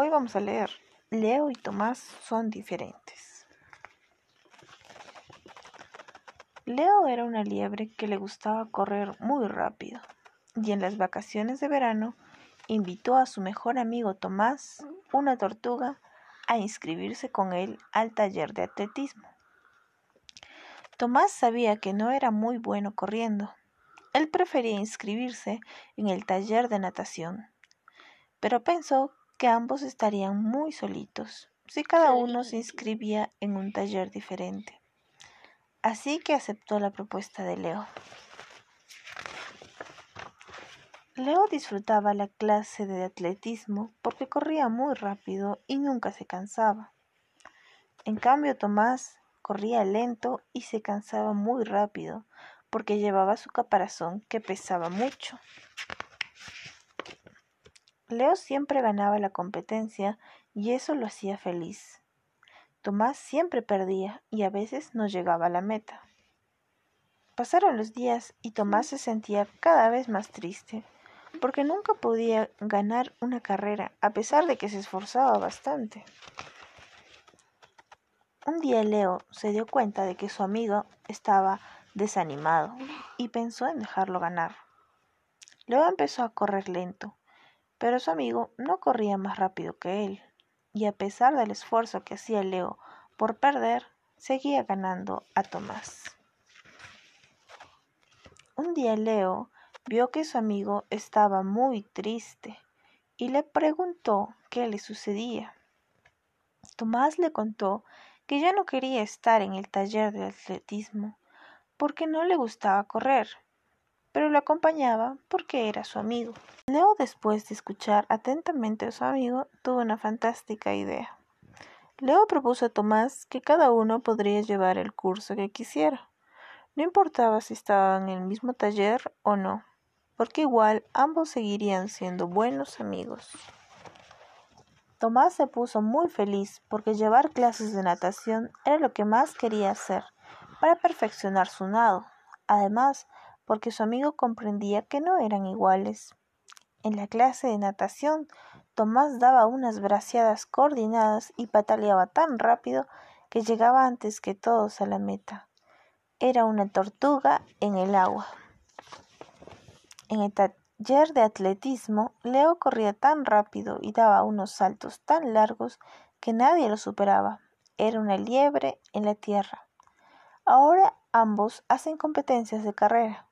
Hoy vamos a leer. Leo y Tomás son diferentes. Leo era una liebre que le gustaba correr muy rápido y en las vacaciones de verano invitó a su mejor amigo Tomás, una tortuga, a inscribirse con él al taller de atletismo. Tomás sabía que no era muy bueno corriendo. Él prefería inscribirse en el taller de natación, pero pensó que ambos estarían muy solitos si cada uno se inscribía en un taller diferente. Así que aceptó la propuesta de Leo. Leo disfrutaba la clase de atletismo porque corría muy rápido y nunca se cansaba. En cambio, Tomás corría lento y se cansaba muy rápido porque llevaba su caparazón que pesaba mucho. Leo siempre ganaba la competencia y eso lo hacía feliz. Tomás siempre perdía y a veces no llegaba a la meta. Pasaron los días y Tomás se sentía cada vez más triste porque nunca podía ganar una carrera a pesar de que se esforzaba bastante. Un día Leo se dio cuenta de que su amigo estaba desanimado y pensó en dejarlo ganar. Leo empezó a correr lento pero su amigo no corría más rápido que él, y a pesar del esfuerzo que hacía Leo por perder, seguía ganando a Tomás. Un día Leo vio que su amigo estaba muy triste y le preguntó qué le sucedía. Tomás le contó que ya no quería estar en el taller de atletismo porque no le gustaba correr pero lo acompañaba porque era su amigo. Leo, después de escuchar atentamente a su amigo, tuvo una fantástica idea. Leo propuso a Tomás que cada uno podría llevar el curso que quisiera. No importaba si estaban en el mismo taller o no, porque igual ambos seguirían siendo buenos amigos. Tomás se puso muy feliz porque llevar clases de natación era lo que más quería hacer para perfeccionar su nado. Además, porque su amigo comprendía que no eran iguales. En la clase de natación, Tomás daba unas braceadas coordinadas y pataleaba tan rápido que llegaba antes que todos a la meta. Era una tortuga en el agua. En el taller de atletismo, Leo corría tan rápido y daba unos saltos tan largos que nadie lo superaba. Era una liebre en la tierra. Ahora ambos hacen competencias de carrera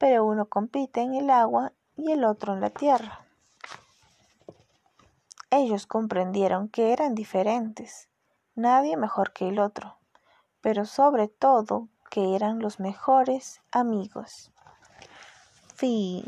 pero uno compite en el agua y el otro en la tierra. Ellos comprendieron que eran diferentes, nadie mejor que el otro, pero sobre todo que eran los mejores amigos. Fin.